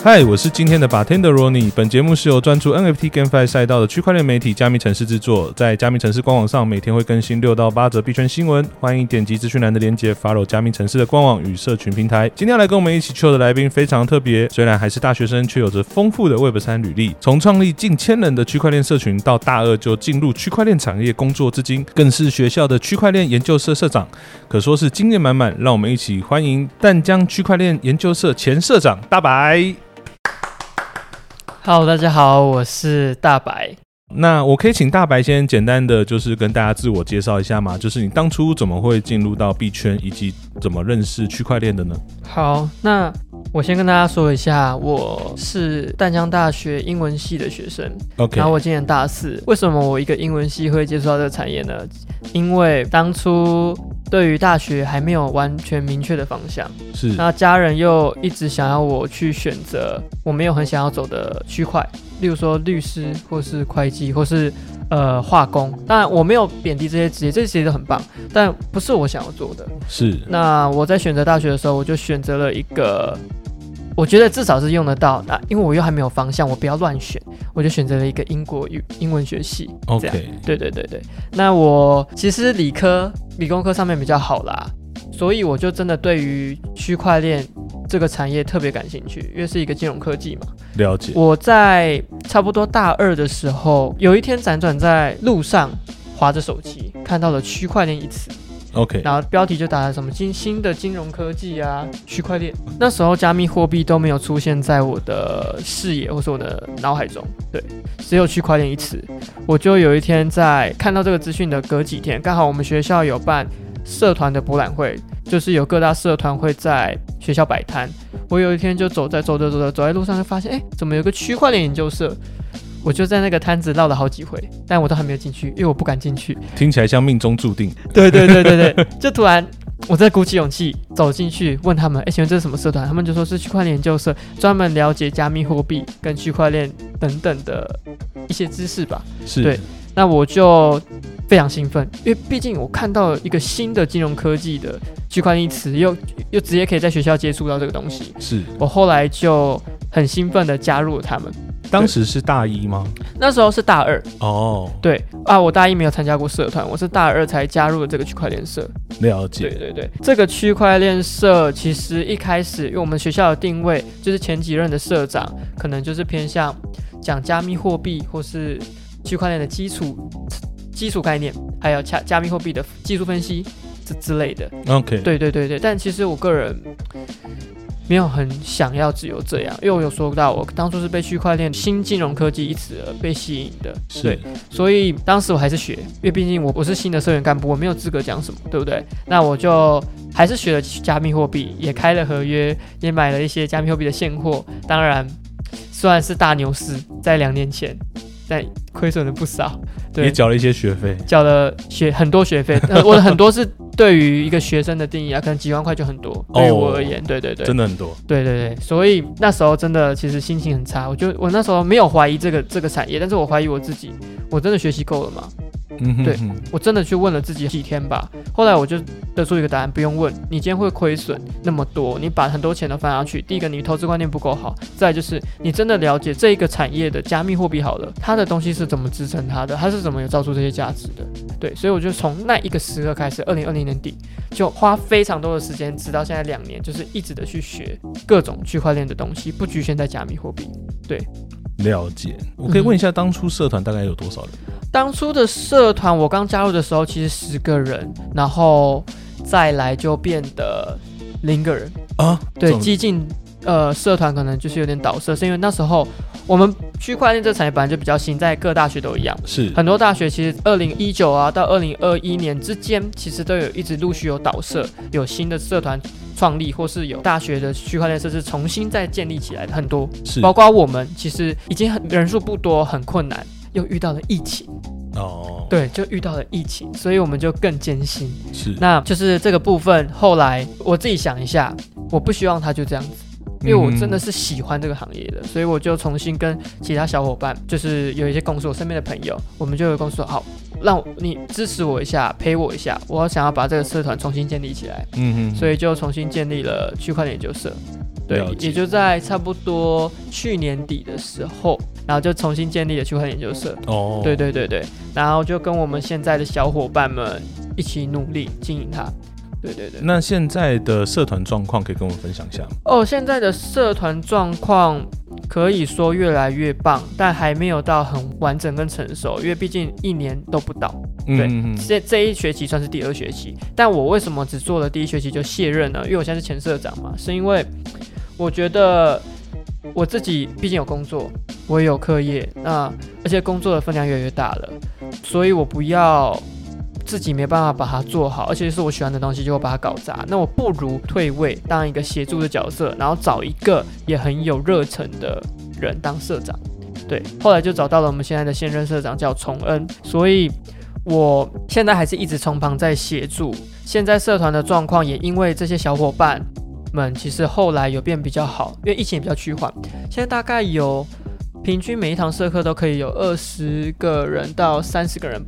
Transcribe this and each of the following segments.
嗨，我是今天的 bartender Ronnie。本节目是由专注 NFT GameFi 赛道的区块链媒体加密城市制作，在加密城市官网上每天会更新六到八则币圈新闻，欢迎点击资讯栏的链接，follow 加密城市的官网与社群平台。今天要来跟我们一起 chill 的来宾非常特别，虽然还是大学生，却有着丰富的 Web 三履历。从创立近千人的区块链社群，到大二就进入区块链产业工作至今，更是学校的区块链研究社社长，可说是经验满满。让我们一起欢迎淡江区块链研究社前社长大白。Hello，大家好，我是大白。那我可以请大白先简单的就是跟大家自我介绍一下吗？就是你当初怎么会进入到币圈，以及怎么认识区块链的呢好，那我先跟大家说一下，我是淡江大学英文系的学生，？OK，然后我今年大四。为什么我一个英文系会接触到这个产业呢？因为当初对于大学还没有完全明确的方向，是那家人又一直想要我去选择我没有很想要走的区块，例如说律师或是会计或是呃化工。当然我没有贬低这些职业，这些职业都很棒，但不是我想要做的。是那我在选择大学的时候，我就选择了一个，我觉得至少是用得到。那因为我又还没有方向，我不要乱选，我就选择了一个英国语英文学系。这样 OK，对对对对。那我其实理科、理工科上面比较好啦，所以我就真的对于区块链这个产业特别感兴趣，因为是一个金融科技嘛。了解。我在差不多大二的时候，有一天辗转在路上划着手机，看到了区块链一词。OK，然后标题就打了什么新新的金融科技啊，区块链。那时候加密货币都没有出现在我的视野或是我的脑海中，对，只有区块链一词。我就有一天在看到这个资讯的隔几天，刚好我们学校有办社团的博览会，就是有各大社团会在学校摆摊。我有一天就走在走着走着走在路上，就发现哎，怎么有个区块链研究社？我就在那个摊子绕了好几回，但我都还没有进去，因为我不敢进去。听起来像命中注定。对对对对对，就突然我在鼓起勇气走进去问他们，哎，请问这是什么社团？他们就说是区块链研究社，专门了解加密货币跟区块链等等的一些知识吧。是，对那我就非常兴奋，因为毕竟我看到了一个新的金融科技的区块链一词，又又直接可以在学校接触到这个东西。是。我后来就很兴奋的加入了他们。当时是大一吗？那时候是大二，哦，对啊，我大一没有参加过社团，我是大二才加入了这个区块链社。了解。对对对，这个区块链社其实一开始，因为我们学校的定位就是前几任的社长可能就是偏向讲加密货币或是区块链的基础基础概念，还有加加密货币的技术分析之之类的。OK，，对对对对，但其实我个人没有很想要只有这样，因为我有说到，我当初是被区块链新金融科技一词而被吸引的。是对，所以当时我还是学，因为毕竟我不是新的社员干部，我没有资格讲什么，对不对？那我就还是学了加密货币，也开了合约，也买了一些加密货币的现货。当然，虽然是大牛市，在两年前，但亏损了不少。对，也缴了一些学费。缴了学很多学费，呃、我的很多是对于一个学生的定义啊，可能几万块就很多，对于我而言，对对对，真的很多。对对对，所以那时候真的其实心情很差，我就我那时候没有怀疑这个这个产业，但是我怀疑我自己，我真的学习够了吗？对嗯哼。哼我真的去问了自己几天吧，后来我就得出一个答案，不用问，你今天会亏损那么多，你把很多钱都翻下去，第一个你投资观念不够好，再就是你真的了解这一个产业的加密货币好了，它的东西是怎么支撑它的，它是怎么有造出这些价值的，对，所以我就从那一个时刻开始，二零二零年底就花非常多的时间，直到现在两年，就是一直的去学各种区块链的东西，不局限在加密货币。了解。我可以问一下，当初社团大概有多少人？当初的社团，我刚加入的时候其实十个人，然后再来就变得零个人。啊？对，激进呃社团可能就是有点倒社，是因为那时候我们区块链这个产业本来就比较新，在各大学都一样。是很多大学其实二零一九啊到二零二一年之间，其实都有一直陆续有倒社，有新的社团创立，或是有大学的区块链设施重新再建立起来的很多。是包括我们其实已经很人数不多，很困难，又遇到了疫情，哦，对，就遇到了疫情，所以我们就更艰辛。是那就是这个部分，后来我自己想一下，我不希望他就这样子，因为我真的是喜欢这个行业的，所以我就重新跟其他小伙伴，就是有一些共事我身边的朋友，我们就有公司说好，让你支持我一下，陪我一下，我想要把这个社团重新建立起来，嗯嗯，所以就重新建立了区块链研究社。对也就在差不多去年底的时候，然后就重新建立了区块链研究社。哦，对对对对，然后就跟我们现在的小伙伴们一起努力经营它。对对对。那现在的社团状况可以跟我们分享一下吗？哦，现在的社团状况可以说越来越棒，但还没有到很完整跟成熟，因为毕竟一年都不到。对嗯嗯这这一学期算是第二学期，但我为什么只做了第一学期就卸任呢？因为我现在是前社长嘛，是因为我觉得我自己毕竟有工作，我也有课业，那而且工作的分量越来越大了，所以我不要自己没办法把它做好，而且是我喜欢的东西，就会把它搞砸。那我不如退位当一个协助的角色，然后找一个也很有热忱的人当社长。对，后来就找到了我们现在的现任社长叫崇恩，所以我现在还是一直从旁在协助。现在社团的状况也因为这些小伙伴们，其实后来有变比较好，因为疫情也比较趋缓，现在大概有平均每一堂社课都可以有二十个人到三十个人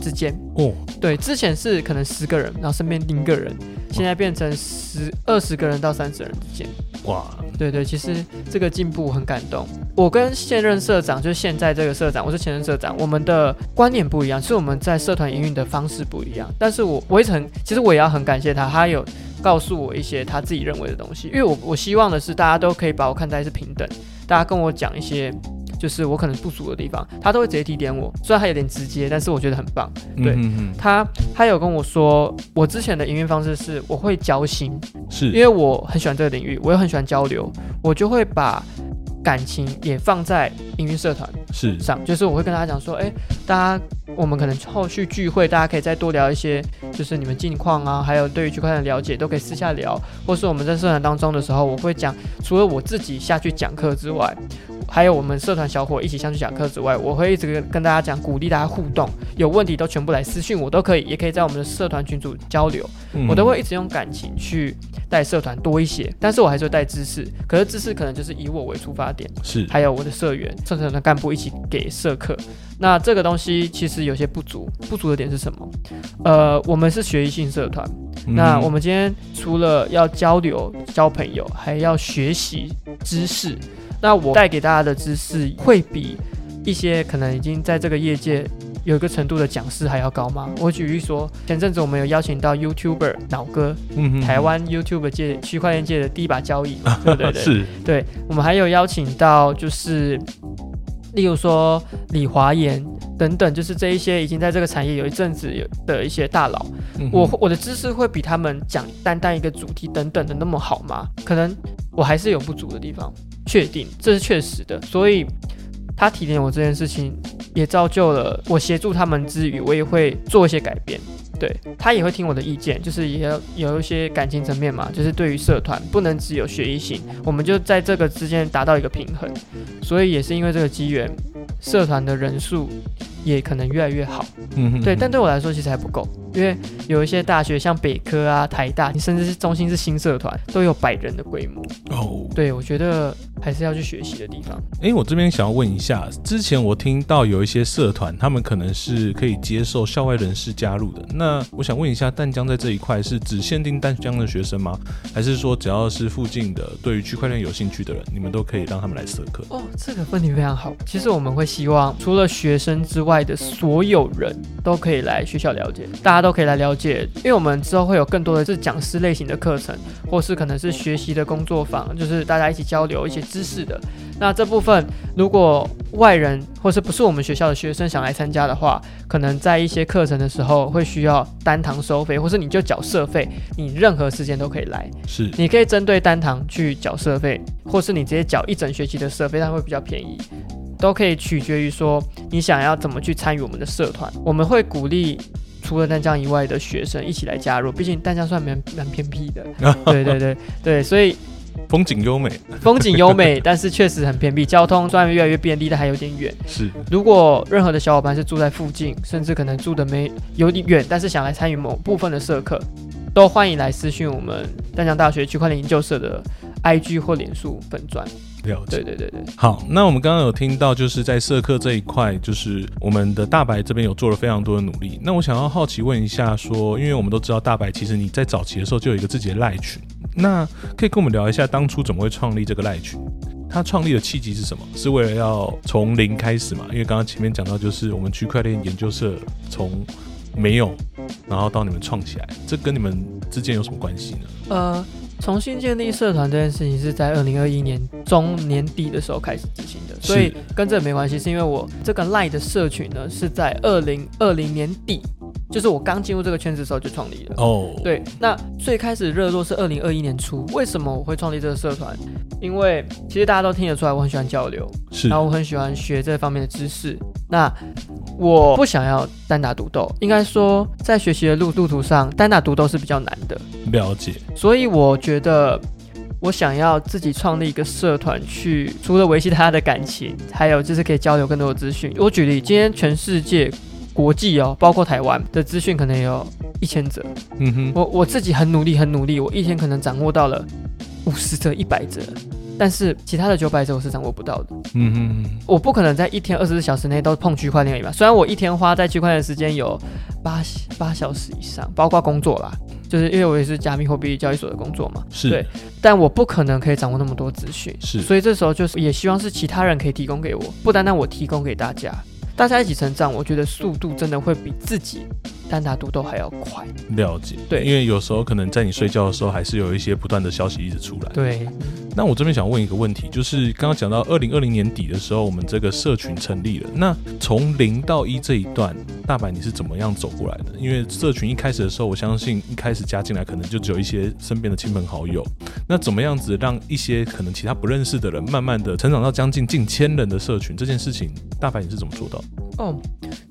之间。哦，对，之前是可能十个人，然后身边盯一个人，现在变成十二十个人到三十人之间。哇，对对，其实这个进步我很感动。我跟现任社长，就是现在这个社长，我是前任社长，我们的观念不一样，是我们在社团营运的方式不一样。但是我我一直很，其实我也要很感谢他，他有告诉我一些他自己认为的东西，因为我我希望的是大家都可以把我看待是平等，大家跟我讲一些。就是我可能不足的地方，他都会直接提点我。虽然他有点直接，但是我觉得很棒。对他他有跟我说，我之前的营运方式是我会交心，嗯，是，因为我很喜欢这个领域，我也很喜欢交流，我就会把感情也放在营运社团是上，就是我会跟大家讲说，哎，大家我们可能后续聚会，大家可以再多聊一些，就是你们近况啊，还有对于区块链的了解，都可以私下聊，或是我们在社团当中的时候，我会讲，除了我自己下去讲课之外。还有我们社团小伙一起上去讲课之外，我会一直跟跟大家讲，鼓励大家互动，有问题都全部来私讯我都可以，也可以在我们的社团群组交流。嗯我都会一直用感情去带社团多一些，但是我还是会带知识，可是知识可能就是以我为出发点，是还有我的社员、社团的干部一起给社课。那这个东西其实有些不足，不足的点是什么？呃，我们是学习性社团，嗯那我们今天除了要交流、交朋友，还要学习知识。那我带给大家的知识会比一些可能已经在这个业界有一个程度的讲师还要高吗？我举例说，前阵子我们有邀请到 YouTuber 脑哥，台湾 YouTube 界区块链界的第一把交椅，对不对？对是对，我们还有邀请到就是。例如说李华言等等，就是这一些已经在这个产业有一阵子有的一些大佬，嗯我我的知识会比他们讲单单一个主题等等的那么好吗？可能我还是有不足的地方，确定这是确实的。所以他提点我这件事情，也造就了我协助他们之余，我也会做一些改变。对他也会听我的意见，就是也要有一些感情层面嘛，就是对于社团不能只有学艺性，我们就在这个之间达到一个平衡。所以也是因为这个机缘，社团的人数也可能越来越好。嗯哼对，但对我来说其实还不够，因为有一些大学像北科啊、台大，你甚至是中心是新社团，都有百人的规模。哦，对我觉得还是要去学习的地方。诶，我这边想要问一下，之前我听到有一些社团，他们可能是可以接受校外人士加入的。那我想问一下，淡江在这一块是只限定淡江的学生吗？还是说只要是附近的对于区块链有兴趣的人，你们都可以让他们来社课？哦，这个问题非常好。其实我们会希望，除了学生之外的所有人都可以来学校了解，大家都可以来了解，因为我们之后会有更多的是讲师类型的课程，或是可能是学习的工作坊，就是大家一起交流一些知识的。那这部分如果外人或是不是我们学校的学生想来参加的话，可能在一些课程的时候会需要单堂收费，或是你就缴社费，你任何时间都可以来。是，你可以针对单堂去缴社费，或是你直接缴一整学期的社费，它会比较便宜，都可以取决于说你想要怎么去参与我们的社团。我们会鼓励除了淡江以外的学生一起来加入，毕竟淡江算蛮蛮偏僻的，对对对对，所以风景优美，风景优美，但是确实很偏僻，交通虽然越来越便利，但还有点远。是，如果任何的小伙伴是住在附近，甚至可能住的没有点远，但是想来参与某部分的社课，都欢迎来私讯我们淡江大学区块链研究社的 IG 或脸书粉专。了解。对对对对，好，那我们刚刚有听到，就是在社课这一块，就是我们的大白这边有做了非常多的努力。那我想要好奇问一下，说，因为我们都知道大白其实你在早期的时候就有一个自己的赖群，那可以跟我们聊一下当初怎么会创立这个赖群？它创立的契机是什么？是为了要从零开始嘛？因为刚刚前面讲到，就是我们区块链研究社从没有，然后到你们创起来，这跟你们之间有什么关系呢？呃，重新建立社团这件事情是在二零二一年中年底的时候开始执行的，所以跟这没关系，是因为我这个 Line 的社群呢是在二零二零年底。就是我刚进入这个圈子的时候就创立了哦。对，那最开始热络是二零二一年初。为什么我会创立这个社团？因为其实大家都听得出来，我很喜欢交流，是，然后我很喜欢学这方面的知识。那我不想要单打独斗，应该说在学习的路路途上，单打独斗是比较难的。了解。所以我觉得我想要自己创立一个社团，去除了维系大家的感情，还有就是可以交流更多的资讯。我举例，今天全世界。国际哦，包括台湾的资讯可能有一千则。嗯哼，我我自己很努力，很努力，我一天可能掌握到了五十则、一百则，但是其他的九百则我是掌握不到的。嗯哼，我不可能在一天二十四小时内都碰区块链吧。虽然我一天花在区块链时间有八八小时以上，包括工作啦，就是因为我也是加密货币交易所的工作嘛。是对，但我不可能可以掌握那么多资讯。是，所以这时候就是也希望是其他人可以提供给我，不单单我提供给大家。大家一起成长，我觉得速度真的会比自己单打独斗还要快。了解，对，因为有时候可能在你睡觉的时候，还是有一些不断的消息一直出来。对。那我这边想问一个问题，就是刚刚讲到二零二零年底的时候，我们这个社群成立了。那从零到一这一段，大白你是怎么样走过来的？因为社群一开始的时候，我相信一开始加进来可能就只有一些身边的亲朋好友。那怎么样子让一些可能其他不认识的人，慢慢的成长到将近近千人的社群？这件事情，大白你是怎么做到？哦，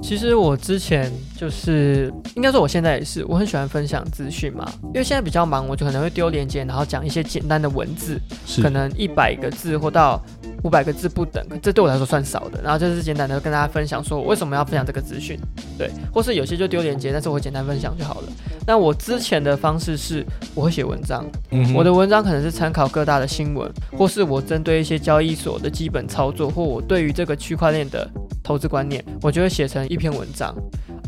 其实我之前就是应该说我现在也是，我很喜欢分享资讯嘛，因为现在比较忙，我就可能会丢链接，然后讲一些简单的文字。可能一百个字或到五百个字不等，这对我来说算少的。然后就是简单的跟大家分享说，我为什么要分享这个资讯，对，或是有些就丢链接，但是我简单分享就好了。那我之前的方式是，我会写文章，我的文章可能是参考各大的新闻，或是我针对一些交易所的基本操作，或我对于这个区块链的投资观念，我就会写成一篇文章。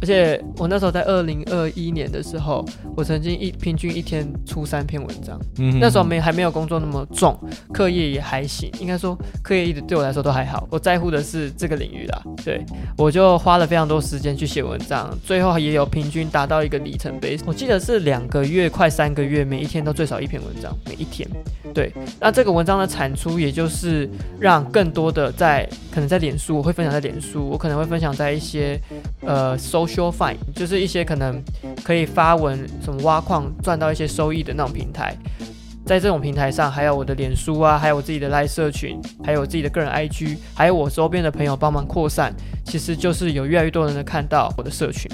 而且我那时候在二零二一年的时候，我曾经一平均一天出三篇文章。嗯，那时候没还没有工作那么重，课业也还行，应该说课业一直对我来说都还好。我在乎的是这个领域啦，对，我就花了非常多时间去写文章，最后也有平均达到一个里程碑。我记得是两个月快三个月，每一天都最少一篇文章，每一天。对，那这个文章的产出，也就是让更多的在可能在脸书，我会分享在脸书，我可能会分享在一些呃 social fine，就是一些可能可以发文什么挖矿赚到一些收益的那种平台，在这种平台上，还有我的脸书啊，还有我自己的 live 社群，还有我自己的个人 IG，还有我周边的朋友帮忙扩散，其实就是有越来越多人能看到我的社群。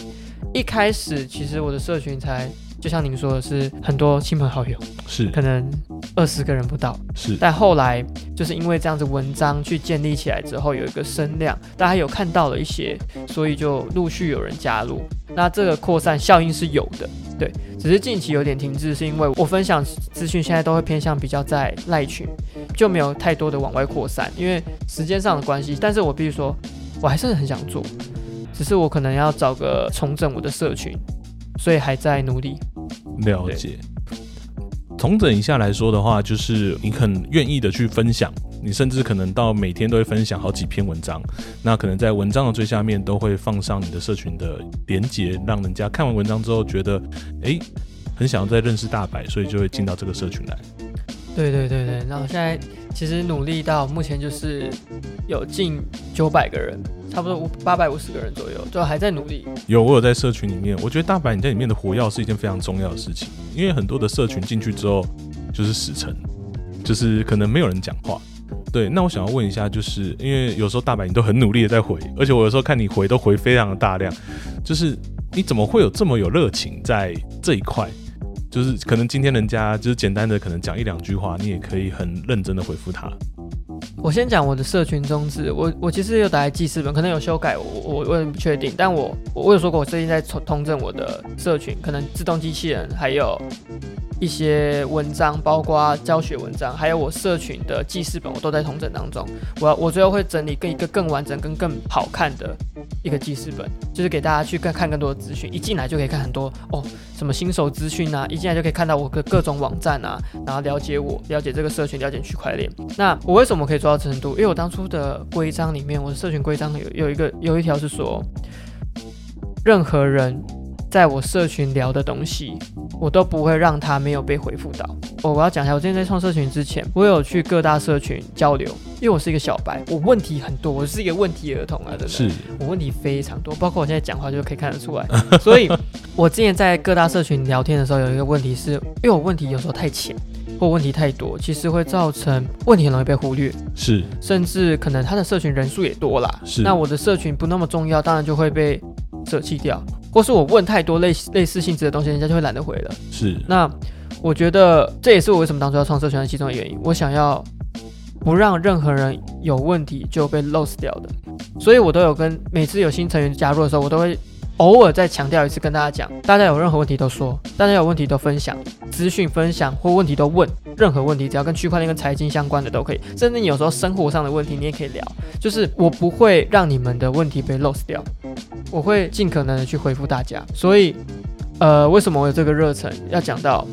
一开始其实我的社群才。就像您说的是很多亲朋好友，是可能二十个人不到，是。但后来就是因为这样子文章去建立起来之后，有一个声量，大家有看到了一些，所以就陆续有人加入。那这个扩散效应是有的，对。只是近期有点停滞，是因为我分享资讯现在都会偏向比较在赖群，就没有太多的往外扩散，因为时间上的关系。但是我必须说，我还是很想做，只是我可能要找个重整我的社群。所以还在努力了解。重整一下来说的话，就是你很愿意的去分享，你甚至可能到每天都会分享好几篇文章。那可能在文章的最下面都会放上你的社群的连接，让人家看完文章之后觉得，哎，很想要再认识大白，所以就会进到这个社群来。对对对对，然后现在其实努力到目前就是有近九百个人。差不多五八百五十个人左右，就还在努力。有我有在社群里面，我觉得大白你在里面的活跃是一件非常重要的事情，因为很多的社群进去之后就是死沉，就是可能没有人讲话。对，那我想要问一下，就是因为有时候大白你都很努力的在回，而且我有时候看你回都回非常的大量，就是你怎么会有这么有热情在这一块？就是可能今天人家就是简单的可能讲一两句话，你也可以很认真的回复他。我先讲我的社群宗旨，我我其实有打开记事本，可能有修改，我我我也不确定，但我我有说过，我最近在通通正我的社群，可能自动机器人还有一些文章，包括教学文章，还有我社群的记事本，我都在统整当中。我我最后会整理更一个更完整、跟更好看的一个记事本，就是给大家去看看更多的资讯。一进来就可以看很多哦，什么新手资讯啊，一进来就可以看到我的各种网站啊，然后了解我、了解这个社群、了解区块链。那我为什么可以做到程度？因为我当初的规章里面，我的社群规章有有一个有一条是说，任何人。在我社群聊的东西，我都不会让他没有被回复到。我我要讲一下，我之前在创社群之前，我有去各大社群交流，因为我是一个小白，我问题很多，我是一个问题儿童啊，真的，是我问题非常多，包括我现在讲话就可以看得出来。所以，我之前在各大社群聊天的时候，有一个问题是，因为我问题有时候太浅，或问题太多，其实会造成问题很容易被忽略，是，甚至可能他的社群人数也多啦，是，那我的社群不那么重要，当然就会被舍弃掉。或是我问太多类类似性质的东西，人家就会懒得回了。是，那我觉得这也是我为什么当初要创社群的其中的原因。我想要不让任何人有问题就被 lose 掉的，所以我都有跟每次有新成员加入的时候，我都会偶尔再强调一次，跟大家讲，大家有任何问题都说，大家有问题都分享资讯分享或问题都问，任何问题只要跟区块链跟财经相关的都可以，甚至你有时候生活上的问题你也可以聊，就是我不会让你们的问题被 lost 掉。我会尽可能的去回复大家，所以，呃，为什么我有这个热忱？要讲到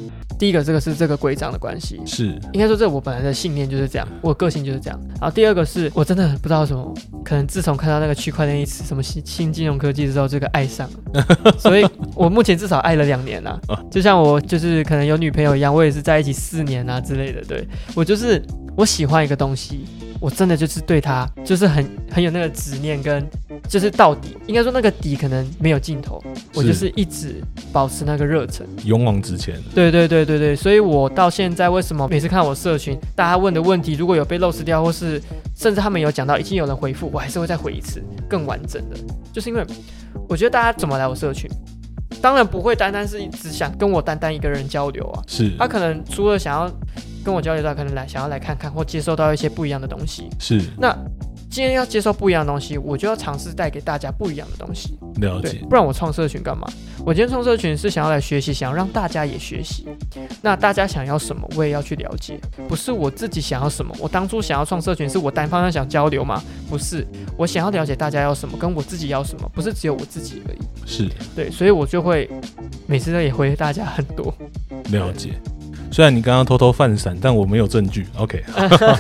第一个，这个是这个规章的关系，是应该说这我本来的信念就是这样，我个性就是这样。然后第二个是我真的不知道什么，可能自从看到那个区块链一词，什么新新金融科技之后，这个爱上了，所以我目前至少爱了两年了。就像我就是可能有女朋友一样，我也是在一起四年啊之类的。对我就是我喜欢一个东西。我真的就是对他，就是很很有那个执念，跟就是到底，应该说那个底可能没有尽头，我就是一直保持那个热忱，勇往直前。对对对对对，所以我到现在为什么每次看我社群，大家问的问题如果有被漏失掉，或是甚至他们有讲到已经有人回复，我还是会再回一次更完整的，就是因为我觉得大家怎么来我社群，当然不会单单是只想跟我单单一个人交流啊，是他可能除了想要。跟我交流到可能来想要来看看或接受到一些不一样的东西，是。那今天要接受不一样的东西，我就要尝试带给大家不一样的东西。了解。不然我创社群干嘛？我今天创社群是想要来学习，想要让大家也学习。那大家想要什么，我也要去了解。不是我自己想要什么。我当初想要创社群，是我单方向想交流吗？不是。我想要了解大家要什么，跟我自己要什么，不是只有我自己而已。是对，所以我就会每次都也回大家很多。了解。虽然你刚刚偷偷犯闪，但我没有证据。OK，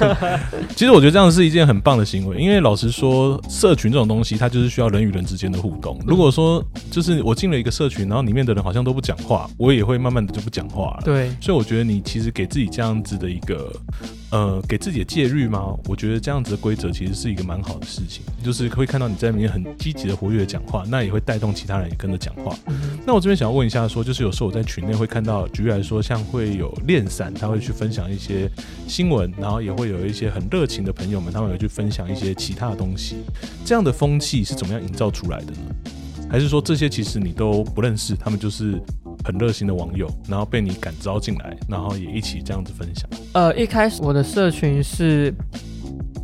其实我觉得这样是一件很棒的行为，因为老实说，社群这种东西，它就是需要人与人之间的互动。如果说就是我进了一个社群，然后里面的人好像都不讲话，我也会慢慢的就不讲话了。对，所以我觉得你其实给自己这样子的一个。呃，给自己的戒律吗？我觉得这样子的规则其实是一个蛮好的事情，就是会看到你在里面很积极的活跃的讲话，那也会带动其他人也跟着讲话。那我这边想要问一下，说就是有时候我在群内会看到，举例来说，像会有练散，他会去分享一些新闻，然后也会有一些很热情的朋友们，他们会去分享一些其他的东西。这样的风气是怎么样营造出来的呢？还是说这些其实你都不认识，他们就是？很热心的网友，然后被你感召进来，然后也一起这样子分享。呃，一开始我的社群是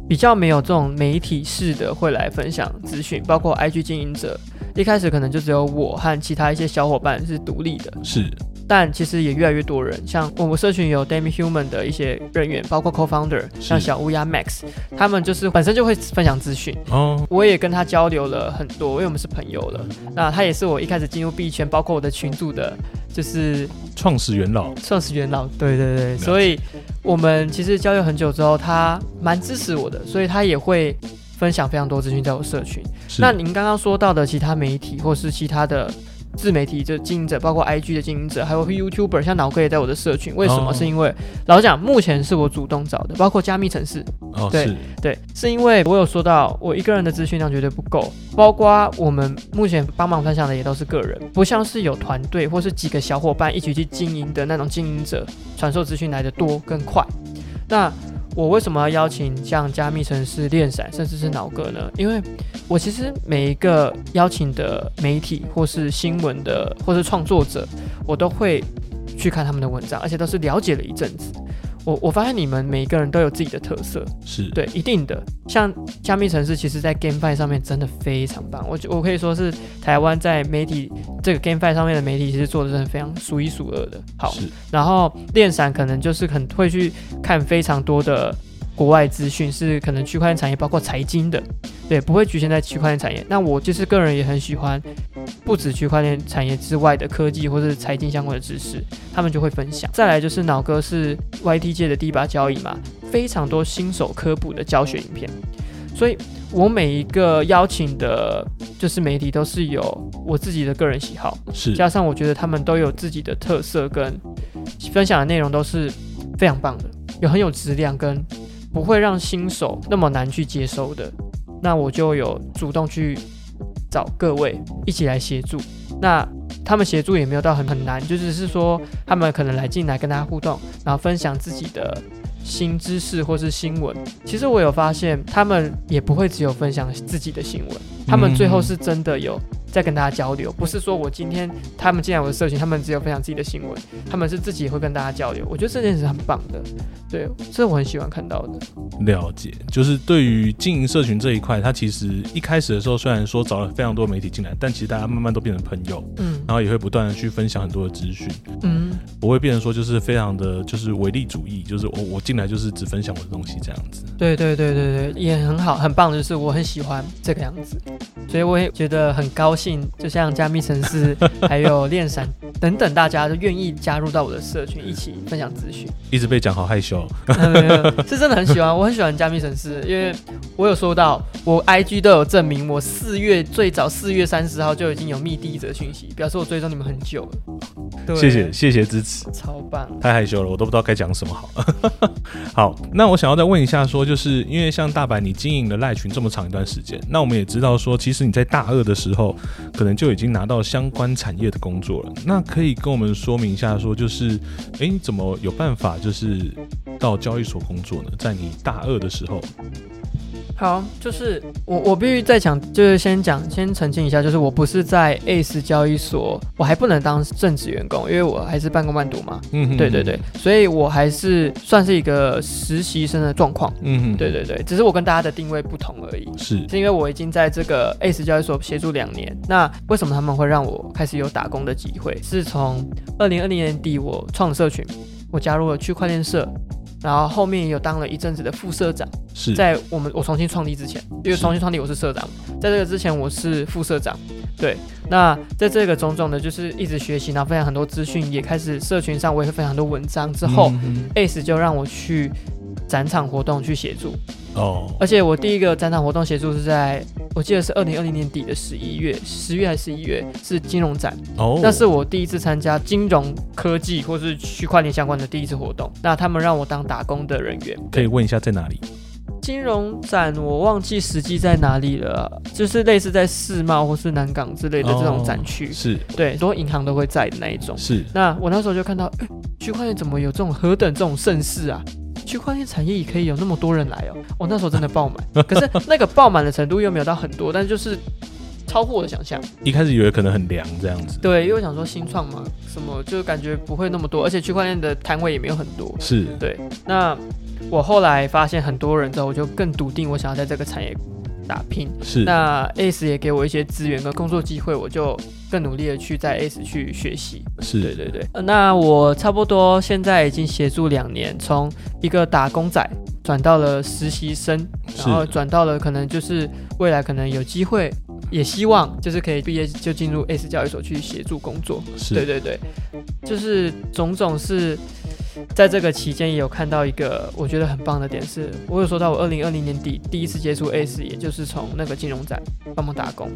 比较没有这种媒体式的会来分享资讯，包括 IG 经营者，一开始可能就只有我和其他一些小伙伴是独立的。是。但其实也越来越多人，像我们社群有 Demi Human 的一些人员，包括 Co-founder，像小乌鸦 Max，他们就是本身就会分享资讯。哦，我也跟他交流了很多，因为我们是朋友了。那他也是我一开始进入币圈，包括我的群组的，就是创始元老。创始元老，对对对。所以我们其实交流很久之后，他蛮支持我的，所以他也会分享非常多资讯在我社群。那您刚刚说到的其他媒体或是其他的。自媒体的经营者，包括 IG 的经营者，还有 YouTuber，像脑哥也在我的社群。为什么？是因为老实讲，目前是我主动找的，包括加密城市。哦，对对，是因为我有说到，我一个人的资讯量绝对不够，包括我们目前帮忙分享的也都是个人，不像是有团队或是几个小伙伴一起去经营的那种经营者，传授资讯来的多更快。那我为什么要邀请像加密城市、链闪，甚至是脑哥呢？因为我其实每一个邀请的媒体，或是新闻的，或是创作者，我都会去看他们的文章，而且都是了解了一阵子。我我发现你们每一个人都有自己的特色，是，对，一定的。像加密城市，其实在 GameFi 上面真的非常棒，我我可以说是台湾在媒体这个 GameFi 上面的媒体，其实做的真的非常数一数二的好。然后链闪可能就是很会去看非常多的国外资讯，是可能区块链产业包括财经的，对，不会局限在区块链产业。那我就是个人也很喜欢，不止区块链产业之外的科技或是财经相关的知识，他们就会分享。再来就是脑哥是 YT 界的第一把交椅嘛，非常多新手科普的教学影片，所以我每一个邀请的，就是媒体都是有我自己的个人喜好，是，加上我觉得他们都有自己的特色跟分享的内容都是非常棒的，有很有质量跟不会让新手那么难去接收的，那我就有主动去找各位一起来协助。那他们协助也没有到很很难，就只是说他们可能来进来跟大家互动，然后分享自己的新知识或是新闻。其实我有发现，他们也不会只有分享自己的新闻，他们最后是真的有在跟大家交流，不是说我今天他们进来我的社群，他们只有分享自己的新闻，他们是自己也会跟大家交流。我觉得这件事很棒的，对，这我很喜欢看到的。了解，就是对于经营社群这一块，它其实一开始的时候虽然说找了非常多媒体进来，但其实大家慢慢都变成朋友，嗯然后也会不断的去分享很多的资讯，嗯，不会变成说就是非常的就是唯利主义，就是我我进来就是只分享我的东西这样子。对对对对对，也很好，很棒，就是我很喜欢这个样子，所以我也觉得很高兴，就像加密城市 还有链闪等等，大家都愿意加入到我的社群，一起分享资讯。一直被讲好害羞，是真的很喜欢，我很喜欢加密城市，因为我有收到，我 IG 都有证明，我四月最早四月三十号就已经有密第一则讯息，表示我追踪你们很久了。对谢谢，谢谢支持。超棒。太害羞了，我都不知道该讲什么好。好，那我想要再问一下说就是因为像大白你经营了赖群这么长一段时间，那我们也知道说，其实你在大二的时候，可能就已经拿到相关产业的工作了。那可以跟我们说明一下说，就是，诶，你怎么有办法就是到交易所工作呢？在你大二的时候，好，就是我我必须再讲，就是先讲先澄清一下，就是我不是在 ACE 交易所，我还不能当正职员工，因为我还是半工半读嘛。嗯哼对对，对，所以我还是算是一个实习生的状况。嗯哼，对对对，只是我跟大家的定位不同而已。是，是因为我已经在这个 ACE 交易所协助两年，那为什么他们会让我开始有打工的机会？是从二零二零年底我创社群，我加入了区块链社，然后后面也有当了一阵子的副社长。是，在我们我重新创立之前，因为重新创立我是社长，在这个之前我是副社长。对，那在这个种种的，就是一直学习，然后分享很多资讯，也开始社群上我也会分享很多文章。之后、嗯 ACE 就让我去展场活动去协助，哦，而且我第一个展场活动协助是在我记得是二零二零年底的十一月，十月还是十一月是金融展，哦，那是我第一次参加金融科技或是区块链相关的第一次活动。那他们让我当打工的人员，可以问一下在哪里？金融展我忘记实际在哪里了，就是类似在世贸或是南港之类的这种展区，是对，很多银行都会在的那一种。是，那我那时候就看到，哎，区块链怎么有这种何等这种盛世啊？区块链产业也可以有那么多人来哦，我那时候真的爆满，可是那个爆满的程度又没有到很多，但就是超乎我的想象。一开始以为可能很凉这样子，对，因为我想说新创嘛，什么就感觉不会那么多，而且区块链的摊位也没有很多。是，对，那我后来发现很多人之后，我就更笃定我想要在这个产业打拼。是，那 ACE 也给我一些资源跟工作机会，我就更努力的去在 ACE 去学习。是，对对对，呃那我差不多现在已经协助两年，从一个打工仔转到了实习生，然后转到了可能就是未来可能有机会，也希望就是可以毕业就进入 ACE 交易所去协助工作。是，对对对，就是种种是在这个期间也有看到一个我觉得很棒的点是，我有说到我二零二零年底第一次接触 ACE，也就是从那个金融展帮忙打工。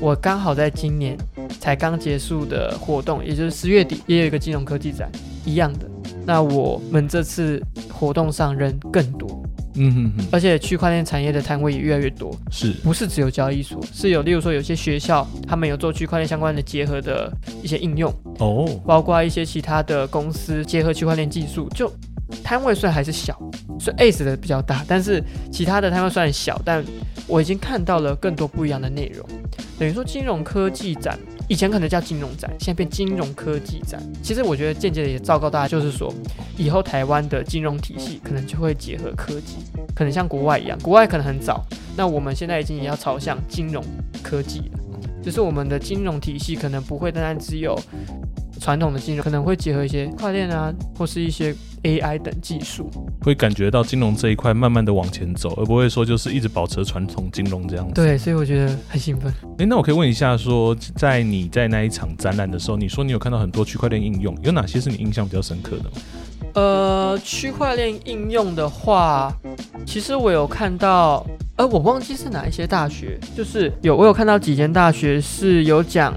我刚好在今年才刚结束的活动，也就是十月底，也有一个金融科技展一样的。那我们这次活动上人更多，嗯哼哼，而且区块链产业的摊位也越来越多，是，不是只有交易所，是有例如说有些学校他们有做区块链相关的结合的一些应用，哦，包括一些其他的公司结合区块链技术，就摊位虽然还是小，所以 ACE 的比较大，但是其他的摊位虽然小，但我已经看到了更多不一样的内容。等于说金融科技展以前可能叫金融展，现在变金融科技展。其实我觉得间接的也昭告大家，就是说以后台湾的金融体系可能就会结合科技，可能像国外一样，国外可能很早，那我们现在已经也要朝向金融科技了，就是我们的金融体系可能不会单单只有传统的金融，可能会结合一些跨链啊，或是一些 AI 等技术。会感觉到金融这一块慢慢的往前走，而不会说就是一直保持传统金融这样子。对，所以我觉得很兴奋。诶，那我可以问一下说在你在那一场展览的时候，你说你有看到很多区块链应用，有哪些是你印象比较深刻的吗？呃，区块链应用的话，其实我有看到，呃，我忘记是哪一些大学，就是有我有看到几间大学是有讲，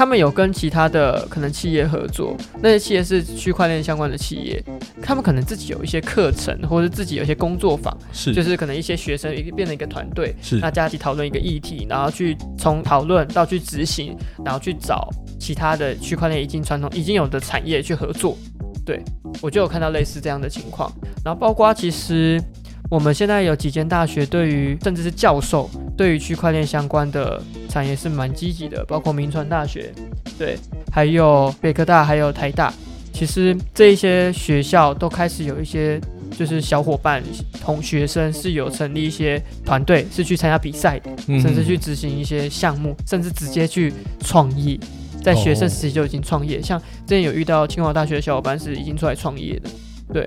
他们有跟其他的可能企业合作，那些企业是区块链相关的企业，他们可能自己有一些课程，或者自己有一些工作坊，是，就是可能一些学生一个变成一个团队，是。大家一起讨论一个议题，然后去从讨论到去执行，然后去找其他的区块链已经传统已经有的产业去合作。对我就有看到类似这样的情况，然后包括其实我们现在有几间大学对于甚至是教授对于区块链相关的产业是蛮积极的，包括民传大学，对，还有北科大，还有台大，其实这一些学校都开始有一些就是小伙伴同学生是有成立一些团队，是去参加比赛的，嗯甚至去执行一些项目，甚至直接去创业。在学生时期就已经创业，像之前有遇到清华大学的小伙伴是已经出来创业的，对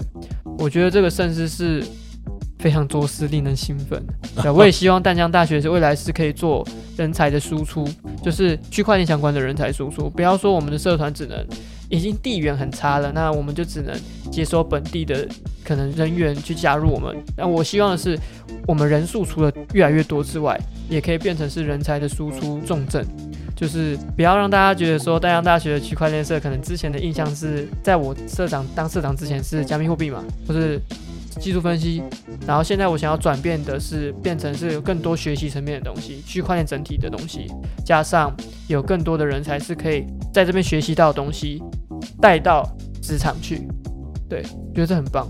我觉得这个甚至是非常多事，令人兴奋。对，我也希望淡江大学是未来是可以做人才的输出，就是区块链相关的人才输出，不要说我们的社团只能已经地缘很差了，那我们就只能接收本地的可能人员去加入我们。那我希望的是，我们人数除了越来越多之外，也可以变成是人才的输出重镇。就是不要让大家觉得说，淡江大学的区块链社可能之前的印象是在我社长当社长之前是加密货币嘛，或是技术分析，然后现在我想要转变的是变成是有更多学习层面的东西，区块链整体的东西，加上有更多的人才是可以在这边学习到的东西带到职场去，对，觉得这很棒。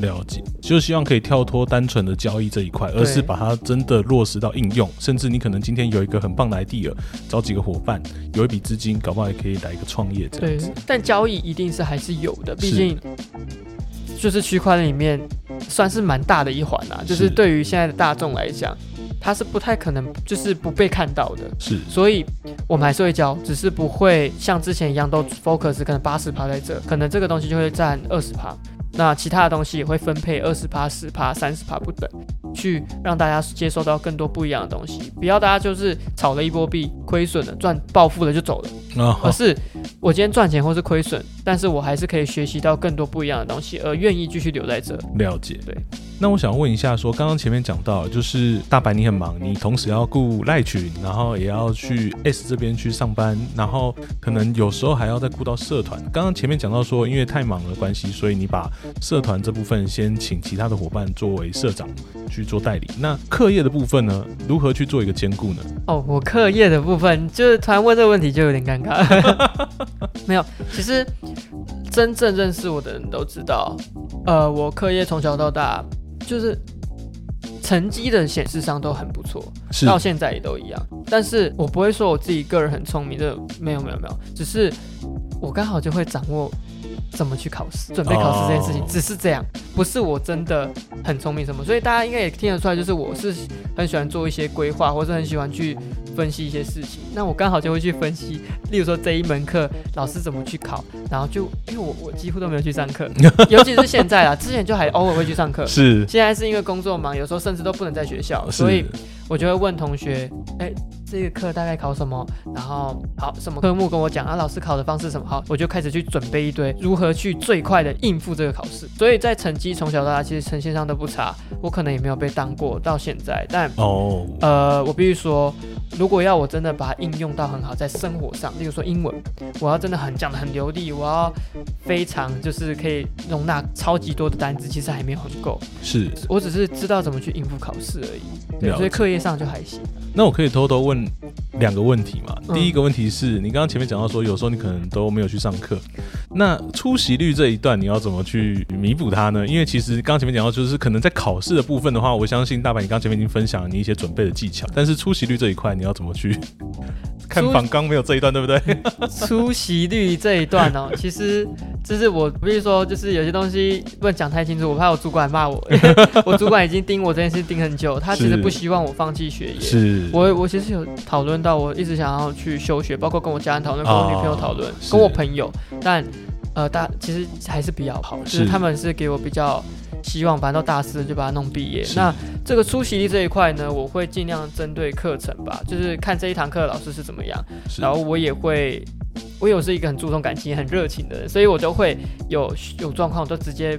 了解，就希望可以跳脱单纯的交易这一块，而是把它真的落实到应用。甚至你可能今天有一个很棒的 idea，找几个伙伴，有一笔资金，搞不好也可以来一个创业这对样子。，但交易一定是还是有的，毕竟就是区块链里面算是蛮大的一环啦，就是是对于现在的大众来讲，它是不太可能就是不被看到的。是所以我们还是会教，只是不会像之前一样都 focus 可能八十趴在这，可能这个东西就会占二十趴，那其他的东西也会分配二十趴、十趴、三十趴不等，去让大家接受到更多不一样的东西，不要大家就是炒了一波币亏损了、赚暴富了就走了。哦，而是我今天赚钱或是亏损，但是我还是可以学习到更多不一样的东西，而愿意继续留在这。了解。对，那我想问一下说刚刚前面讲到，就是大白你很忙，你同时要顾赖群，然后也要去 S 这边去上班，然后可能有时候还要再顾到社团。刚刚前面讲到说，因为太忙的关系，所以你把社团这部分先请其他的伙伴作为社长去做代理。那课业的部分呢，如何去做一个兼顾呢？哦，我课业的部分，就是突然问这个问题就有点尴尬。没有，其实真正认识我的人都知道，呃，我课业从小到大就是成绩的显示上都很不错，是到现在也都一样。但是我不会说我自己个人很聪明，这没有没有没有，只是我刚好就会掌握怎么去考试、准备考试这件事情，哦只是这样，不是我真的很聪明什么。所以大家应该也听得出来，就是我是很喜欢做一些规划，或是很喜欢去分析一些事情。那我刚好就会去分析，例如说这一门课老师怎么去考，然后就因为我我几乎都没有去上课，尤其是现在啊，之前就还偶尔会去上课。是现在是因为工作忙，有时候甚至都不能在学校，所以我就会问同学，哎，这个课大概考什么？然后好什么科目跟我讲啊，老师考的方式什么？好，我就开始去准备一堆如何去最快的应付这个考试。所以在成绩从小到大其实呈现上都不差，我可能也没有被当过到现在，但哦，呃，我必须说，如果要我真的把它应用到很好，在生活上，例如说英文，我要真的很讲的很流利，我要非常就是可以容纳超级多的单词，其实还没有很够。是。我只是知道怎么去应付考试而已，对，所以课业上就还行。那我可以偷偷问两个问题嘛。嗯第一个问题是你刚刚前面讲到说，有时候你可能都没有去上课，那出席率这一段你要怎么去弥补它呢？因为其实刚刚前面讲到，就是可能在考试的部分的话，我相信大白你刚刚前面已经分享了你一些准备的技巧，但是出席率这一块你要怎么去？看榜刚没有这一段，对不对？出席率这一段哦，其实就是我必须说，就是有些东西不能讲太清楚，我怕我主管骂我。我主管已经盯我这件事盯很久，他其实不希望我放弃学业。是我我其实有讨论到，我一直想要去休学，包括跟我家人讨论，跟我女朋友讨论，哦跟我朋友，但呃大其实还是比较好，就是是。他们是给我比较希望，反正到大四就把它弄毕业。那这个出席率这一块呢，我会尽量针对课程吧，就是看这一堂课的老师是怎么样，然后我也会。我有是一个很注重感情、很热情的人，所以我就会有有状况，我就直接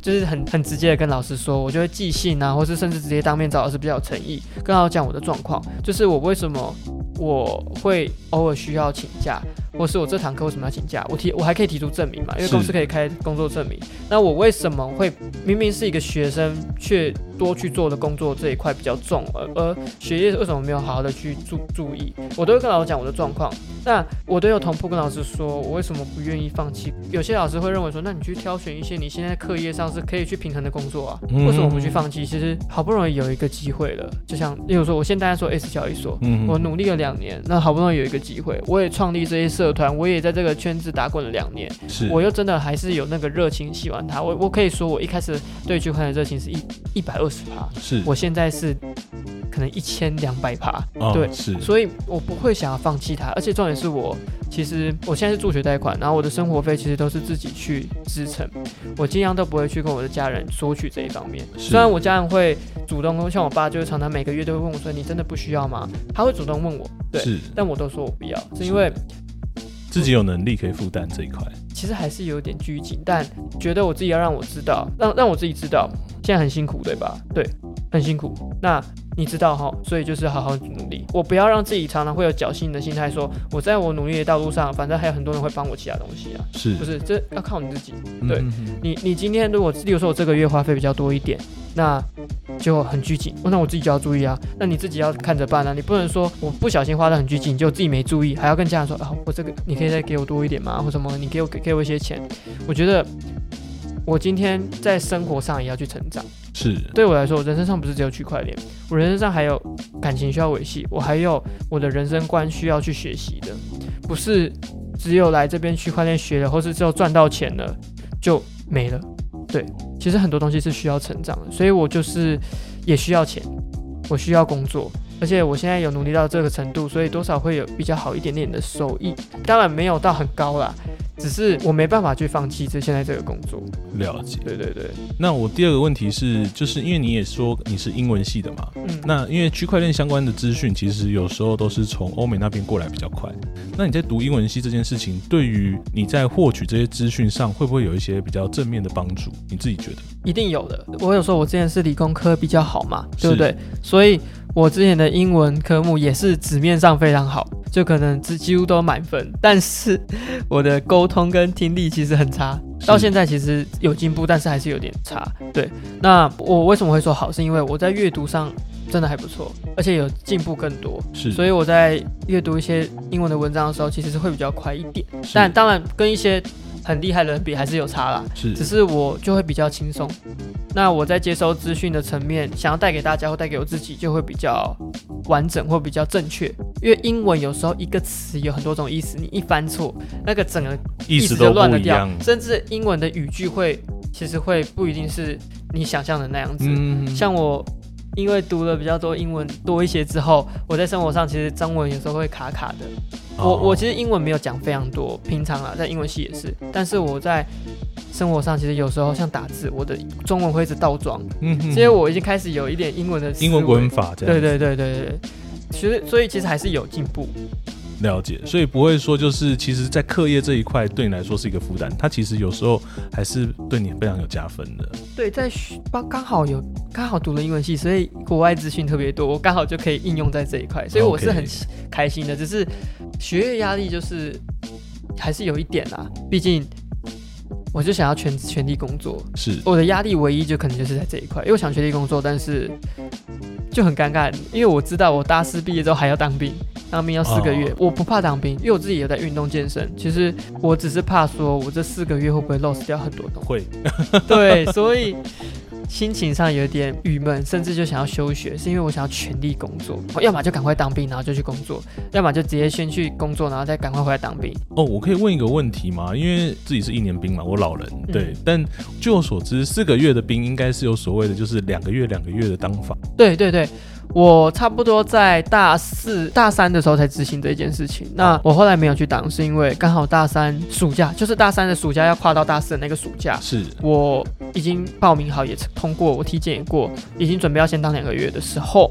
就是很很直接的跟老师说，我就会寄信啊，或是甚至直接当面找老师比较有诚意，跟老师讲我的状况，就是我为什么我会偶尔需要请假，或是我这堂课为什么要请假，我提我还可以提出证明嘛，因为公司可以开工作证明。那我为什么会明明是一个学生，却多去做的工作这一块比较重，而而学业为什么没有好好的去注注意？我都会跟老师讲我的状况。那我都有同步跟老师说，我为什么不愿意放弃。有些老师会认为说，那你去挑选一些你现在课业上是可以去平衡的工作啊，嗯为什么不去放弃？其实好不容易有一个机会了，就像例如说，我现在在做 S 交易所，嗯我努力了两年，那好不容易有一个机会，我也创立这些社团，我也在这个圈子打滚了两年，是我又真的还是有那个热情喜欢它。我我可以说，我一开始对区块链的热情是一一百二十趴，是。我现在是可能一千两百趴，哦对是。所以我不会想要放弃它。而且重点是我其实我现在是助学贷款，然后我的生活费其实都是自己去支撑，我尽量都不会去跟我的家人索取这一方面。虽然我家人会主动跟，像我爸就是常常每个月都会问我说：“你真的不需要吗？”他会主动问我，对，但我都说我不要，是因为自己有能力可以负担这一块，其实还是有点拘谨，但觉得我自己要让我知道，让让我自己知道，现在很辛苦，对吧？对，很辛苦。那你知道哈，所以就是好好努力。我不要让自己常常会有侥幸的心态说我在我努力的道路上，反正还有很多人会帮我其他东西啊。是不是，这要靠你自己。对你你今天如果，例如说我这个月花费比较多一点，那就很拘谨，那我自己就要注意啊。那你自己要看着办啊，你不能说我不小心花的很拘谨，就自己没注意，还要跟家人说啊，我这个你可以再给我多一点吗？或什么，你给我给给我一些钱。我觉得我今天在生活上也要去成长。是对我来说，我人生上不是只有区块链，我人生上还有感情需要维系，我还有我的人生观需要去学习的，不是只有来这边区块链学了，或是只有赚到钱了就没了。对，其实很多东西是需要成长的，所以我就是也需要钱，我需要工作，而且我现在有努力到这个程度，所以多少会有比较好一点点的收益，当然没有到很高啦。只是我没办法去放弃这现在这个工作，了解。对对对，那我第二个问题是，就是因为你也说你是英文系的嘛，嗯，那因为区块链相关的资讯，其实有时候都是从欧美那边过来比较快。那你在读英文系这件事情，对于你在获取这些资讯上，会不会有一些比较正面的帮助？你自己觉得？一定有的。我有说我之前是理工科比较好嘛，对不对？所以我之前的英文科目也是纸面上非常好，就可能几几乎都满分，但是我的沟通跟听力其实很差。到现在其实有进步，但是还是有点差。对，那我为什么会说好？是因为我在阅读上真的还不错，而且有进步更多。是，所以我在阅读一些英文的文章的时候，其实是会比较快一点。但当然跟一些很厉害的人比，还是有差啦。是只是我就会比较轻松。那我在接收资讯的层面，想要带给大家或带给我自己，就会比较完整或比较正确。因为英文有时候一个词有很多种意思，你一翻错，那个整个意思就都乱了掉，。甚至英文的语句会其实会不一定是你想象的那样子。嗯，像我因为读了比较多英文多一些之后，我在生活上其实中文有时候会卡卡的。我哦。我其实英文没有讲非常多，平常啊，在英文系也是，但是我在生活上其实有时候像打字，我的中文会一直倒装，嗯哼。所以我已经开始有一点英文的英文文法这样对对对对对，其实所以其实还是有进步，了解，所以不会说就是其实，在课业这一块对你来说是一个负担，它其实有时候还是对你非常有加分的。对，在学刚刚好有刚好读了英文系，所以国外资讯特别多，我刚好就可以应用在这一块，所以我是很开心的。只是学业压力就是还是有一点啦，毕竟我就想要全全力工作，是我的压力唯一就可能就是在这一块，因为我想全力工作，但是就很尴尬，因为我知道我大四毕业之后还要当兵，当兵要四个月，哦我不怕当兵，因为我自己有在运动健身。其实我只是怕说我这四个月会不会 lost 掉很多东西。会，对，所以心情上有点郁闷，甚至就想要休学，是因为我想要全力工作，要么就赶快当兵，然后就去工作，要么就直接先去工作，然后再赶快回来当兵。哦，我可以问一个问题吗？因为自己是一年兵嘛，我老人对，嗯但据我所知，四个月的兵应该是有所谓的，就是两个月两个月的当法。对对对，我差不多在大四、大三的时候才执行这件事情。那我后来没有去当，是因为刚好大三暑假，就是大三的暑假要跨到大四的那个暑假，是。我已经报名好，也通过，我体检也过，已经准备要先当两个月的时候，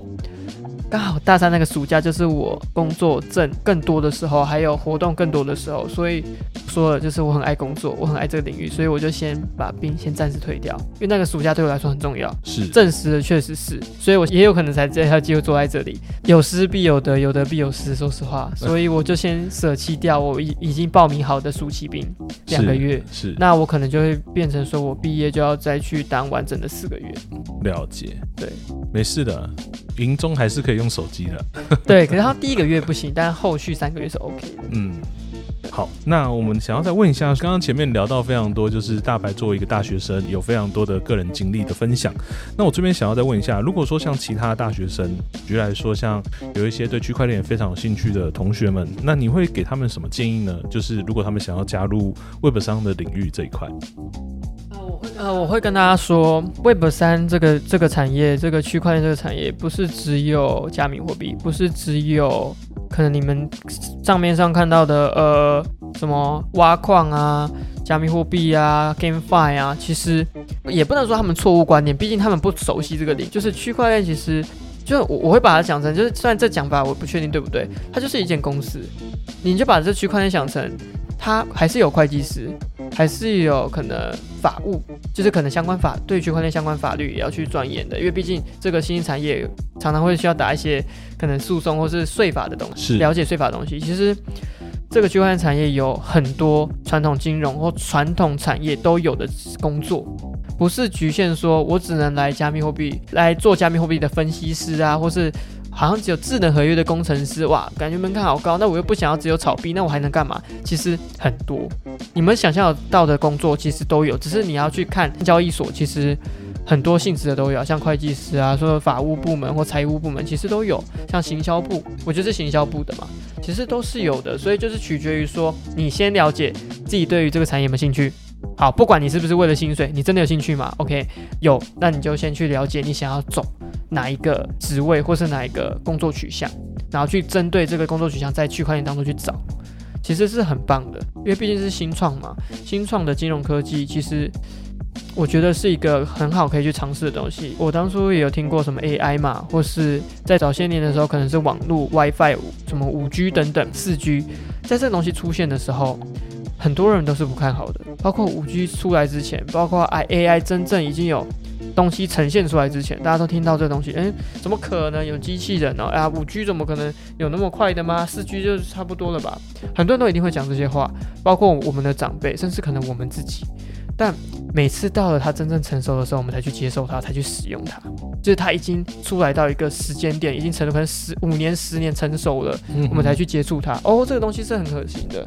刚好大三那个暑假就是我工作挣更多的时候，还有活动更多的时候，所以说了就是我很爱工作，我很爱这个领域，所以我就先把兵先暂时退掉，因为那个暑假对我来说很重要。是，证实了确实是，所以我也有可能才这条机会坐在这里。有失必有得，有得必有失。说实话，所以我就先舍弃掉我已已经报名好的暑期兵两个月，是那我可能就会变成说我毕业就要再去当完整的四个月。了解，对，没事的，营中还是可以用手机的。对，可是他第一个月不行，但后续三个月是 OK 的。嗯，好，那我们想要再问一下，刚刚前面聊到非常多，就是大白作为一个大学生，有非常多的个人经历的分享。那我这边想要再问一下，如果说像其他大学生，举例来说，像有一些对区块链非常有兴趣的同学们，那你会给他们什么建议呢？就是如果他们想要加入 Web 商的领域这一块，呃，我会跟大家说，Web 三这个这个产业，这个区块链这个产业，不是只有加密货币，不是只有可能你们账面上看到的呃什么挖矿啊、加密货币啊、GameFi 啊，其实也不能说他们错误观念，毕竟他们不熟悉这个领，就是区块链其实。就我我会把它讲成，就是虽然这讲法我不确定对不对，它就是一间公司，你就把这区块链想成，它还是有会计师，还是有可能法务，就是可能相关法对区块链相关法律也要去钻研的，因为毕竟这个新兴产业常常会需要打一些可能诉讼或是税法的东西，了解税法的东西。其实这个区块链产业有很多传统金融或传统产业都有的工作，不是局限说我只能来加密货币来做加密货币的分析师啊，或是。好像只有智能合约的工程师，哇，感觉门槛好高。那我又不想要只有炒币，那我还能干嘛？其实很多，你们想象到的工作其实都有，只是你要去看交易所，其实很多性质的都有，像会计师啊，说法务部门或财务部门，其实都有。像行销部，我觉得是行销部的嘛，其实都是有的。所以就是取决于说，你先了解自己对于这个产业有没有兴趣。好，不管你是不是为了薪水，你真的有兴趣吗？OK，有，那你就先去了解你想要走哪一个职位或是哪一个工作取向，然后去针对这个工作取向在区块链当中去找，其实是很棒的，因为毕竟是新创嘛，新创的金融科技其实。我觉得是一个很好可以去尝试的东西。我当初也有听过什么 AI 嘛，或是在早些年的时候，可能是网络 WiFi、什么五 G 等等四 G，在这东西出现的时候，很多人都是不看好的。包括五 G 出来之前，包括 I AI 真正已经有东西呈现出来之前，大家都听到这个东西，诶，怎么可能有机器人呢、啊，五 G 怎么可能有那么快的吗？四 G 就差不多了吧？很多人都一定会讲这些话，包括我们的长辈，甚至可能我们自己。但每次到了它真正成熟的时候，我们才去接受它，才去使用它。就是它已经出来到一个时间点，已经成了可能十五年、十年成熟了，嗯我们才去接触它。哦，这个东西是很可行的，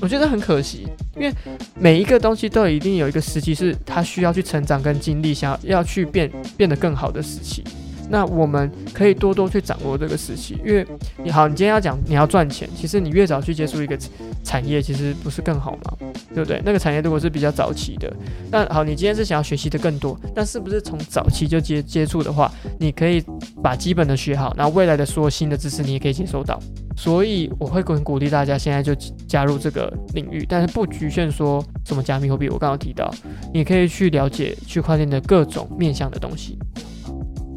我觉得很可惜，因为每一个东西都一定有一个时期是他需要去成长跟经历，想要要去变变得更好的时期。那我们可以多多去掌握这个时期，因为你好，你今天要讲你要赚钱，其实你越早去接触一个产业，其实不是更好吗？对不对？那个产业如果是比较早期的，那好，你今天是想要学习的更多，但是不是从早期就接接触的话，你可以把基本的学好，然后未来的所有新的知识你也可以接收到。所以我会很鼓励大家现在就加入这个领域，但是不局限说什么加密货币，我刚刚提到，你可以去了解区块链的各种面向的东西。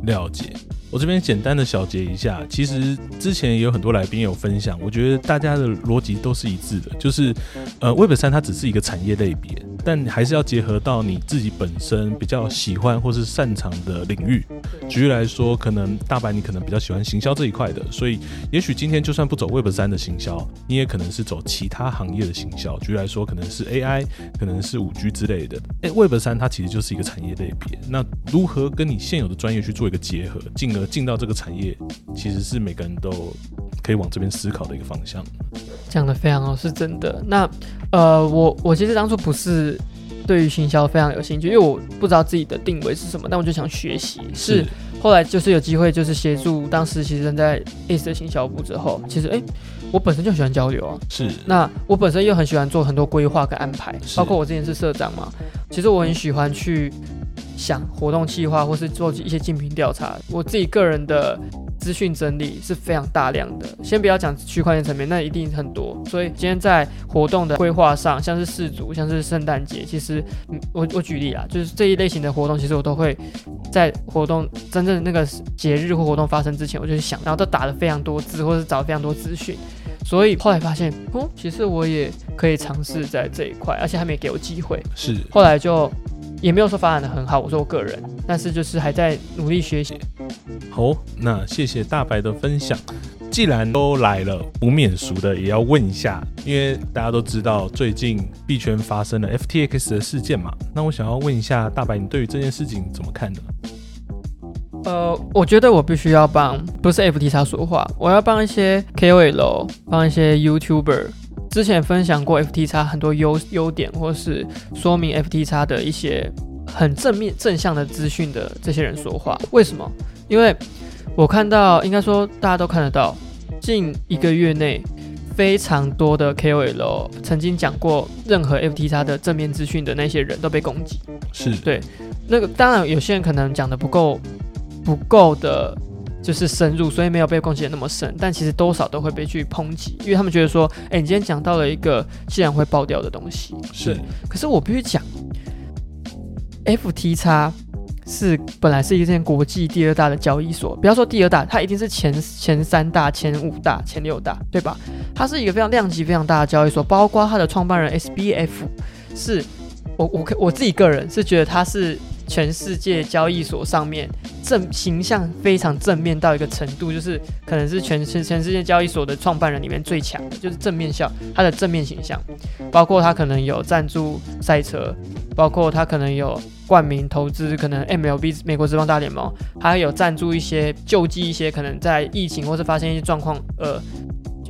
了解。我这边简单的小结一下，其实之前也有很多来宾有分享，我觉得大家的逻辑都是一致的，就是呃，Web 三它只是一个产业类别，但还是要结合到你自己本身比较喜欢或是擅长的领域举例来说，可能大白你可能比较喜欢行销这一块的，所以也许今天就算不走 Web 三的行销，你也可能是走其他行业的行销。举例来说，可能是 AI，可能是五 G 之类的。诶 w e b 三它其实就是一个产业类别，那如何跟你现有的专业去做一个结合，进而进到这个产业，其实是每个人都可以往这边思考的一个方向。讲的非常好，是真的。那呃，我我其实当初不是对于行销非常有兴趣，因为我不知道自己的定位是什么，但我就想学习。是后来就是有机会，就是协助当时其实正在 ACE 的行销部之后，其实哎，我本身就喜欢交流啊。是。那我本身又很喜欢做很多规划跟安排，包括我之前是社长嘛，其实我很喜欢去想活动计划，或是做一些竞品调查。我自己个人的。资讯整理是非常大量的，先不要讲区块链层面，那一定很多。所以今天在活动的规划上，像是四足，像是圣诞节，其实我我举例啊，就是这一类型的活动，其实我都会在活动真正那个节日或活动发生之前，我就想，然后都打了非常多字，或是找了非常多资讯。所以后来发现，哦，其实我也可以尝试在这一块，而且还没给我机会。是，后来就。也没有说发展的很好，我说我个人，但是就是还在努力学习。好，那谢谢大白的分享。既然都来了，不免俗的也要问一下，因为大家都知道最近币圈发生了 FTX 的事件嘛，那我想要问一下大白，你对于这件事情怎么看呢？呃，我觉得我必须要帮不是 FTX 说话，我要帮一些 KOL，帮一些 YouTuber。之前分享过 FTX 很多优优点，或是说明 FTX 的一些很正面正向的资讯的这些人说话，为什么？因为我看到，应该说大家都看得到，近一个月内非常多的 KOL 曾经讲过任何 FTX 的正面资讯的那些人都被攻击，是对那个当然有些人可能讲的不够不够的。就是深入，所以没有被攻击的那么深，但其实多少都会被去抨击，因为他们觉得说，哎，你今天讲到了一个既然会爆掉的东西，是。可是我必须讲，FTX 是本来是一件国际第二大的交易所，不要说第二大，它一定是前前三大、前五大、前六大，对吧？它是一个非常量级非常大的交易所，包括它的创办人 SBF，是我我我自己个人是觉得他是。全世界交易所上面正形象非常正面到一个程度，就是可能是全全全世界交易所的创办人里面最强的，就是正面笑，他的正面形象，包括他可能有赞助赛车，包括他可能有冠名投资，可能 MLB 美国职棒大联盟，还有赞助一些救济一些可能在疫情或是发生一些状况呃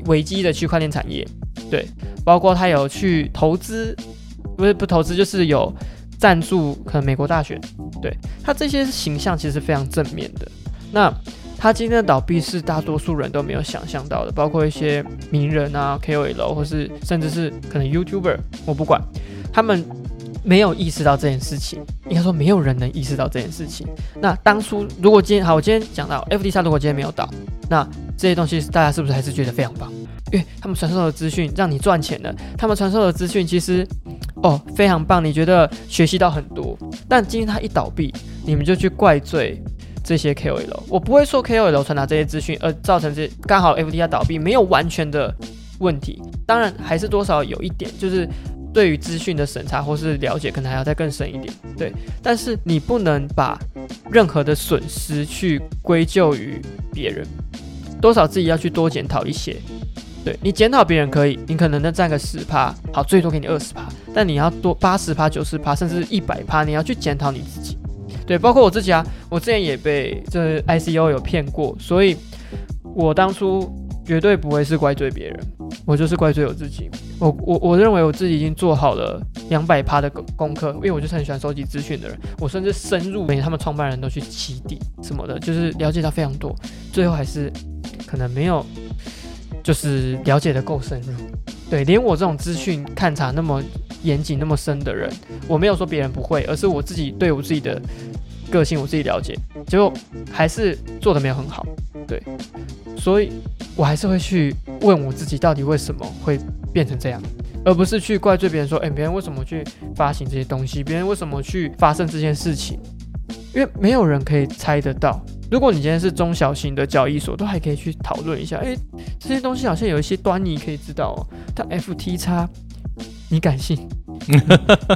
危机的区块链产业，对，包括他有去投资，不是不投资就是有。赞助可能美国大选，对他这些形象其实非常正面的。那他今天的倒闭是大多数人都没有想象到的，包括一些名人啊、KOL，或是甚至是可能 YouTuber，我不管，他们没有意识到这件事情。应该说没有人能意识到这件事情。那当初如果今天好，我今天讲到 fdx 如果今天没有倒，那这些东西大家是不是还是觉得非常棒？因为他们传授的资讯让你赚钱了，他们传授的资讯其实。哦，非常棒！你觉得学习到很多，但今天他一倒闭，你们就去怪罪这些 KOL。我不会说 KOL 传达这些资讯而造成这刚好 F D R 倒闭，没有完全的问题。当然还是多少有一点，就是对于资讯的审查或是了解，可能还要再更深一点。对，但是你不能把任何的损失去归咎于别人，多少自己要去多检讨一些。对你检讨别人可以，你可能能占个十趴，好，最多给你二十趴，但你要多八十趴、九十趴，甚至一百趴，你要去检讨你自己。对，包括我自己啊，我之前也被这 ICO 有骗过，所以我当初绝对不会是怪罪别人，我就是怪罪我自己。我我我认为我自己已经做好了两百趴的功功课，因为我就是很喜欢收集资讯的人，我甚至深入连他们创办人都去起底什么的，就是了解到非常多，最后还是可能没有。就是了解的够深入，对，连我这种资讯勘察那么严谨、那么深的人，我没有说别人不会，而是我自己对我自己的个性我自己了解，结果还是做的没有很好，对，所以我还是会去问我自己，到底为什么会变成这样，而不是去怪罪别人说，哎，别人为什么去发行这些东西，别人为什么去发生这件事情，因为没有人可以猜得到。如果你今天是中小型的交易所，都还可以去讨论一下，哎，这些东西好像有一些端倪可以知道哦。但 FTX，你敢信？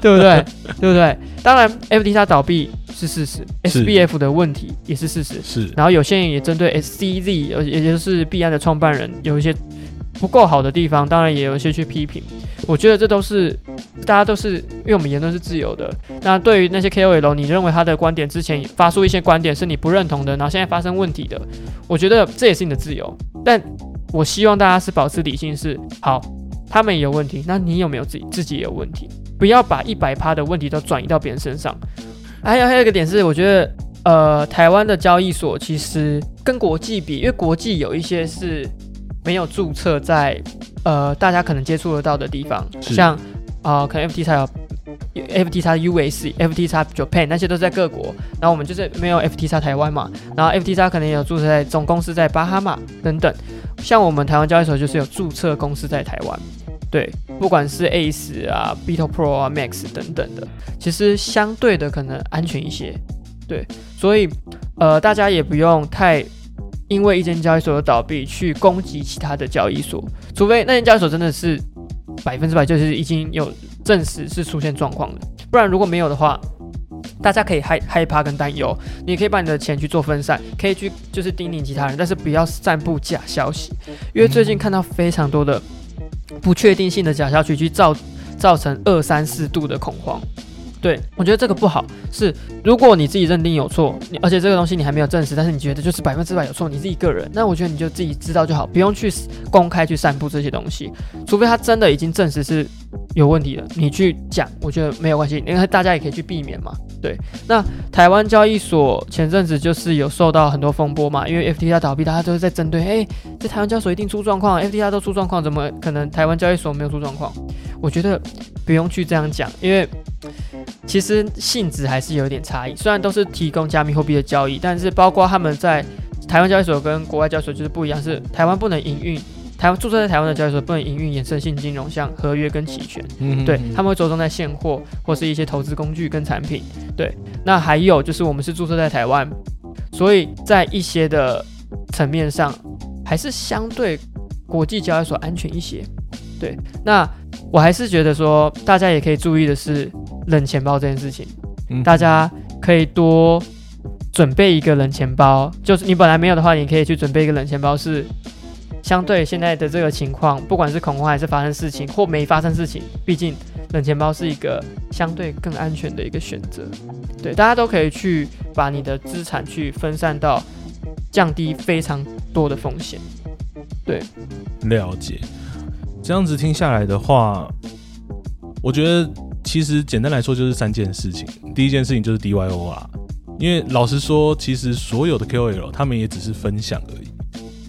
对不对？对不对？当然，FTX 倒闭，是事实，SBF 的问题也是事实。是然后有些人也针对 SCZ，呃也就是币安的创办人有一些不够好的地方，当然也有一些去批评。我觉得这都是大家都是，因为我们言论是自由的。那对于那些 KOL，你认为他的观点之前发出一些观点是你不认同的，然后现在发生问题的，我觉得这也是你的自由。但我希望大家是保持理性是，好，他们也有问题，那你有没有自己自己也有问题？不要把一百趴的问题都转移到别人身上。还有还有一个点是，我觉得呃，台湾的交易所其实跟国际比，因为国际有一些是没有注册在呃大家可能接触得到的地方，像啊、呃可能 FTX 有 FT 叉 US、FT 叉 Japan 那些都在各国，然后我们就是没有 FT 叉台湾嘛，然后 FT 叉可能也有注册在总公司在巴哈马等等，像我们台湾交易所就是有注册公司在台湾。对，不管是 Ace 啊、Beetle Pro 啊、Max 等等的，其实相对的可能安全一些。对，所以呃，大家也不用太因为一间交易所的倒闭去攻击其他的交易所，除非那间交易所真的是百分之百就是已经有证实是出现状况的，不然如果没有的话。大家可以害害怕跟担忧，你可以把你的钱去做分散，可以去就是叮咛其他人，但是不要散布假消息，因为最近看到非常多的不确定性的假消息去造造成二三四度的恐慌。对我觉得这个不好，是如果你自己认定有错，你而且这个东西你还没有证实，但是你觉得就是百分之百有错，你自己个人，那我觉得你就自己知道就好，不用去公开去散布这些东西，除非他真的已经证实是有问题了，你去讲，我觉得没有关系，因为大家也可以去避免嘛。对，那台湾交易所前阵子就是有受到很多风波嘛，因为 FTX 倒闭，大家都是在针对，哎，这台湾交易所一定出状况，FTX 都出状况，怎么可能台湾交易所没有出状况？我觉得不用去这样讲，因为其实性质还是有点差异。虽然都是提供加密货币的交易，但是包括他们在台湾交易所跟国外交易所就是不一样，是台湾不能营运，台湾注册在台湾的交易所不能营运衍生性金融，像合约跟期权。嗯对，他们会着重在现货或是一些投资工具跟产品。对，那还有就是我们是注册在台湾，所以在一些的层面上还是相对国际交易所安全一些。对，那我还是觉得说，大家也可以注意的是冷钱包这件事情，嗯大家可以多准备一个冷钱包，就是你本来没有的话，你可以去准备一个冷钱包，是相对现在的这个情况，不管是恐慌还是发生事情或没发生事情，毕竟冷钱包是一个相对更安全的一个选择。对，大家都可以去把你的资产去分散到降低非常多的风险。对了解。这样子听下来的话，我觉得其实简单来说就是三件事情。第一件事情就是 DYO 啊，因为老实说，其实所有的 KOL 他们也只是分享而已，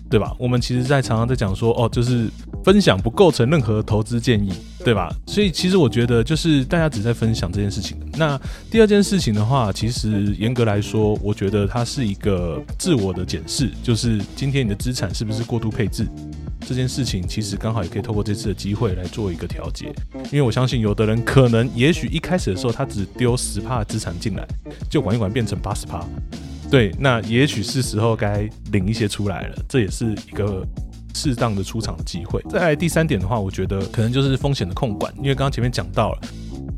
对吧？我们其实在常常在讲说，哦，就是分享不构成任何投资建议，对吧？所以其实我觉得就是大家只在分享这件事情。那第二件事情的话，其实严格来说，我觉得它是一个自我的检视，就是今天你的资产是不是过度配置。这件事情其实刚好也可以透过这次的机会来做一个调节，因为我相信有的人可能也许一开始的时候他只丢十帕资产进来，就管一管变成八十帕，对，那也许是时候该领一些出来了，这也是一个适当的出场的机会。再来第三点的话，我觉得可能就是风险的控管，因为刚刚前面讲到了。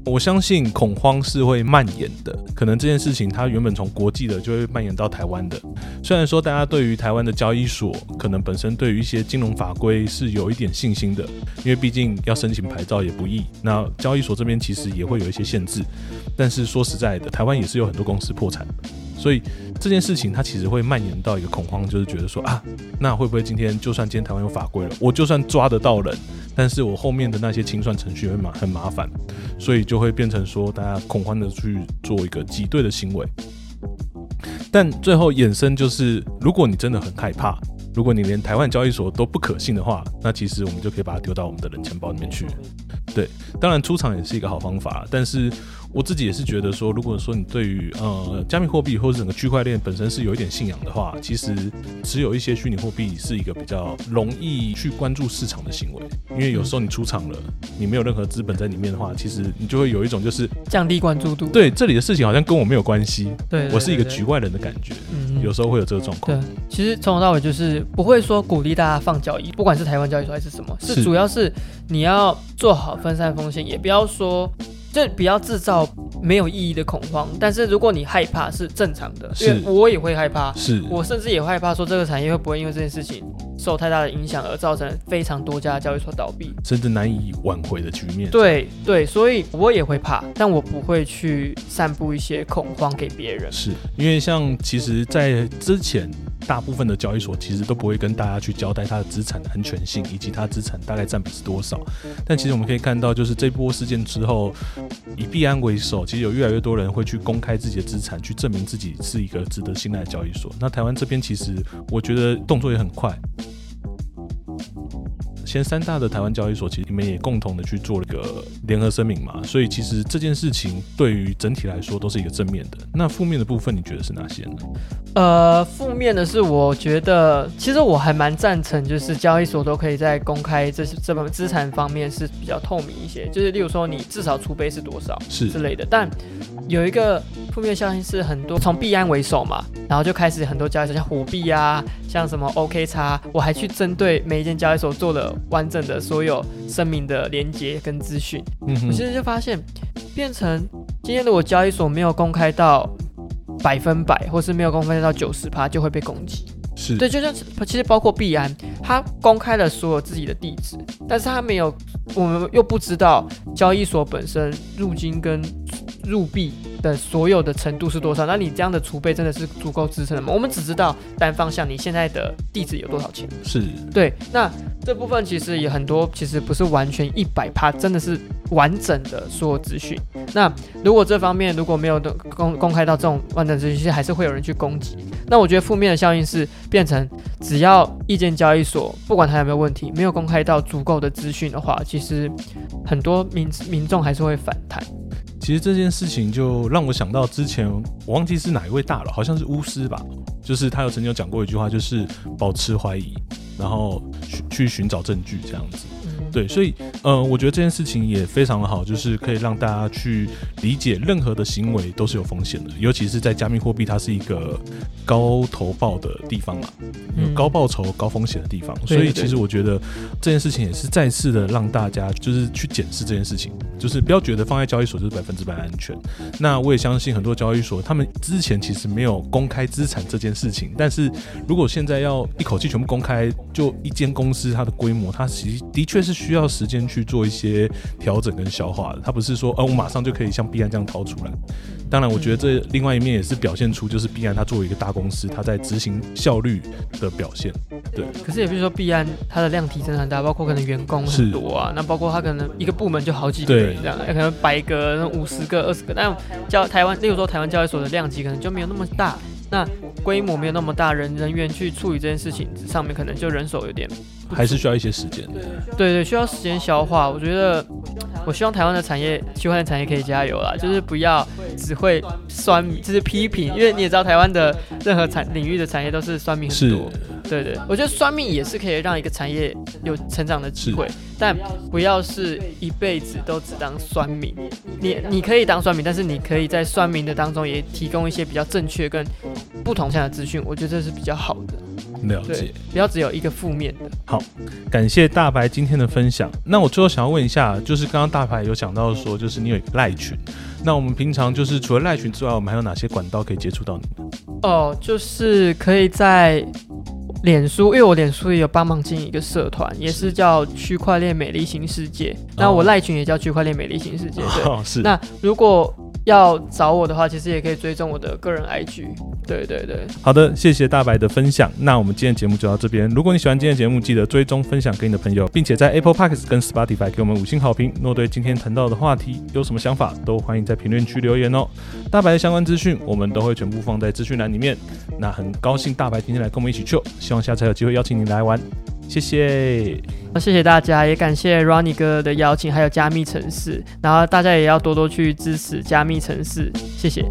我相信恐慌是会蔓延的，可能这件事情它原本从国际的就会蔓延到台湾的。虽然说大家对于台湾的交易所可能本身对于一些金融法规是有一点信心的，因为毕竟要申请牌照也不易。那交易所这边其实也会有一些限制，但是说实在的，台湾也是有很多公司破产，所以这件事情它其实会蔓延到一个恐慌，就是觉得说啊，那会不会今天就算今天台湾有法规了，我就算抓得到人，但是我后面的那些清算程序会麻很麻烦，所以就会变成说大家恐慌的去做一个挤兑的行为。但最后衍生就是，如果你真的很害怕，如果你连台湾交易所都不可信的话，那其实我们就可以把它丢到我们的冷钱包里面去。对，当然出场也是一个好方法，但是我自己也是觉得说，如果说你对于呃加密货币或者整个区块链本身是有一点信仰的话，其实持有一些虚拟货币是一个比较容易去关注市场的行为，因为有时候你出场了，你没有任何资本在里面的话，其实你就会有一种就是降低关注度。对这里的事情好像跟我没有关系，对，对我是一个局外人的感觉，嗯有时候会有这个状况对。，其实从头到尾就是不会说鼓励大家放交易，不管是台湾交易所还是什么，是是主要是你要做好分散风险，也不要说就比较制造没有意义的恐慌。但是如果你害怕是正常的，因为我也会害怕，是我甚至也会害怕说这个产业会不会因为这件事情受太大的影响而造成非常多家交易所倒闭。甚至难以挽回的局面。对对，所以我也会怕，但我不会去散布一些恐慌给别人。是因为像其实，在之前大部分的交易所其实都不会跟大家去交代它的资产的安全性以及它资产大概占比是多少。但其实我们可以看到，就是这波事件之后，以币安为首，其实有越来越多人会去公开自己的资产，去证明自己是一个值得信赖的交易所。那台湾这边其实我觉得动作也很快。前三大的台湾交易所，其实你们也共同的去做了一个联合声明嘛，所以其实这件事情对于整体来说都是一个正面的。那负面的部分，你觉得是哪些呢？呃，负面的是，我觉得其实我还蛮赞成，就是交易所都可以在公开这些这方资产方面是比较透明一些，就是例如说你至少储备是多少是之类的。但有一个负面效应是，很多从币安为首嘛，然后就开始很多交易所，像虎币啊，像什么 OK 叉，我还去针对每一间交易所做了完整的所有声明的连接跟资讯。嗯哼，我其实就发现，变成今天如果交易所没有公开到百分百，或是没有公开到九十趴，就会被攻击。是对，就像其实包括币安，他公开了所有自己的地址，但是他没有，我们又不知道交易所本身入金跟入币的所有的程度是多少。那你这样的储备真的是足够支撑的吗？我们只知道单方向你现在的地址有多少钱。是对，那这部分其实也很多，其实不是完全一百趴，真的是完整的所有资讯。那如果这方面如果没有的公公开到这种完整资讯，其实还是会有人去攻击。那我觉得负面的效应是变成，只要意见交易所不管它有没有问题，没有公开到足够的资讯的话，其实很多民民众还是会反弹。其实这件事情就让我想到之前我忘记是哪一位大佬，好像是巫师吧，就是他有曾经有讲过一句话，就是保持怀疑，然后去去寻找证据这样子。嗯，对，所以呃，我觉得这件事情也非常的好，就是可以让大家去理解，任何的行为都是有风险的，尤其是在加密货币，它是一个高投报的地方嘛，有嗯。高报酬、高风险的地方，所以其实我觉得这件事情也是再次的让大家就是去检视这件事情，就是不要觉得放在交易所就是百分之百安全。那我也相信很多交易所，他们之前其实没有公开资产这件事情，但是如果现在要一口气全部公开，就一间公司它的规模，它其实的确是需要时间去做一些调整跟消化的。它不是说，呃，我马上就可以像币安这样掏出来。当然，我觉得这另外一面也是表现出，就是币安它作为一个大公司，它在执行效率的表现。对可是也比如说币安它的量体真的很大，包括可能员工是很多啊，那包括它可能一个部门就好几个对人这样，可能百个、五十个、二十个，但交台湾，例如说台湾交易所的量级可能就没有那么大，那规模没有那么大，人人员去处理这件事情上面可能就人手有点还是需要一些时间。对对，需要时间消化。我觉得，我希望台湾的产业，区块链产业可以加油啦，就是不要只会酸民，就是批评，因为你也知道台湾的任何产领域的产业都是酸民很多。对对，我觉得酸命也是可以让一个产业有成长的机会，但不要是一辈子都只当酸命。你你可以当酸命，但是你可以在酸命的当中也提供一些比较正确跟不同向的资讯，我觉得这是比较好的。了解，，不要只有一个负面的。好感谢大白今天的分享。那我最后想要问一下，就是刚刚大白有讲到说，就是你有一个赖群，那我们平常就是除了赖群之外，我们还有哪些管道可以接触到你呢？哦，就是可以在脸书，因为我脸书也有帮忙经营一个社团，也是叫区块链美丽新世界。那我赖群也叫区块链美丽新世界。对，哦，是。那如果要找我的话，其实也可以追踪我的个人 IG。对对对，好的，谢谢大白的分享。那我们今天节目就到这边。如果你喜欢今天节目，记得追踪、分享给你的朋友，并且在 Apple Podcasts 跟 Spotify 给我们五星好评。若对今天谈到的话题有什么想法，都欢迎在评论区留言哦。大白的相关资讯我们都会全部放在资讯栏里面。那很高兴大白今天来跟我们一起 chill，希望下次有机会邀请你来玩。谢谢。那谢谢大家，也感谢 Ronnie 哥的邀请，还有加密城市。然后大家也要多多去支持加密城市，谢谢。